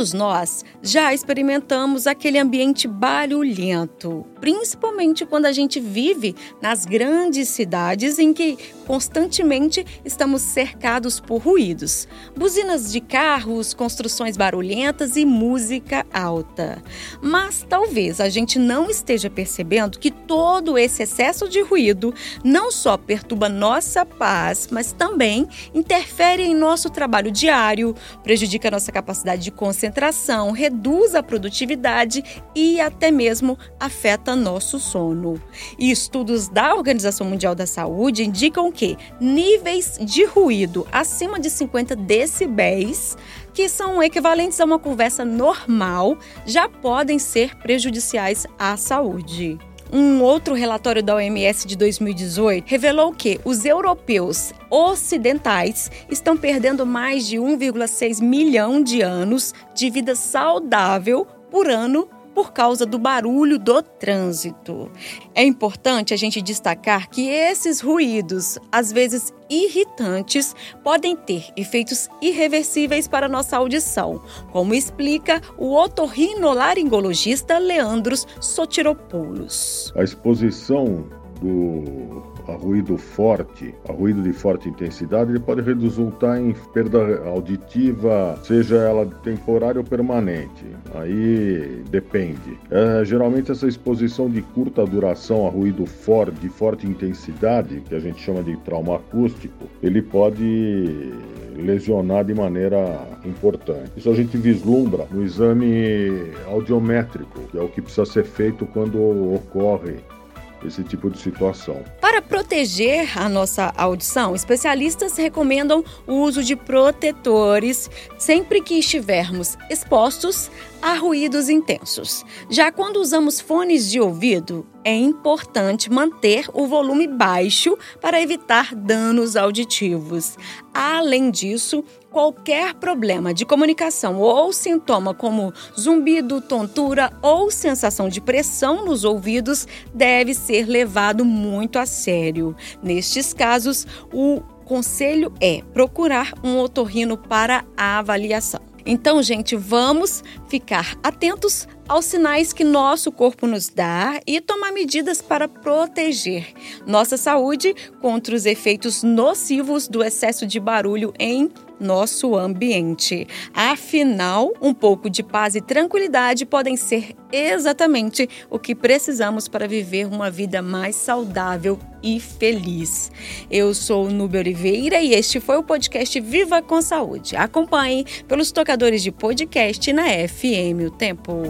Todos nós já experimentamos aquele ambiente barulhento, principalmente quando a gente vive nas grandes cidades em que constantemente estamos cercados por ruídos, buzinas de carros, construções barulhentas e música alta. Mas talvez a gente não esteja percebendo que todo esse excesso de ruído não só perturba nossa paz, mas também interfere em nosso trabalho diário, prejudica nossa capacidade de concentração, reduz a produtividade e até mesmo afeta nosso sono. E estudos da Organização Mundial da Saúde indicam que níveis de ruído acima de 50 decibéis, que são equivalentes a uma conversa normal, já podem ser prejudiciais à saúde. Um outro relatório da OMS de 2018 revelou que os europeus ocidentais estão perdendo mais de 1,6 milhão de anos de vida saudável por ano por causa do barulho do trânsito. É importante a gente destacar que esses ruídos, às vezes irritantes, podem ter efeitos irreversíveis para nossa audição, como explica o otorrinolaringologista Leandros Sotiropoulos. A exposição do a ruído forte, a ruído de forte intensidade, ele pode resultar em perda auditiva, seja ela temporária ou permanente. Aí depende. É, geralmente essa exposição de curta duração a ruído forte, de forte intensidade, que a gente chama de trauma acústico, ele pode lesionar de maneira importante. Isso a gente vislumbra no exame audiométrico, que é o que precisa ser feito quando ocorre esse tipo de situação. Para proteger a nossa audição, especialistas recomendam o uso de protetores sempre que estivermos expostos a ruídos intensos. Já quando usamos fones de ouvido, é importante manter o volume baixo para evitar danos auditivos. Além disso, qualquer problema de comunicação ou sintoma como zumbido, tontura ou sensação de pressão nos ouvidos deve ser levado muito a sério. Nestes casos, o conselho é procurar um otorrino para a avaliação. Então, gente, vamos ficar atentos aos sinais que nosso corpo nos dá e tomar medidas para proteger nossa saúde contra os efeitos nocivos do excesso de barulho em nosso ambiente. Afinal, um pouco de paz e tranquilidade podem ser exatamente o que precisamos para viver uma vida mais saudável e feliz. Eu sou Nubia Oliveira e este foi o podcast Viva com Saúde. Acompanhe pelos tocadores de podcast na FM O Tempo.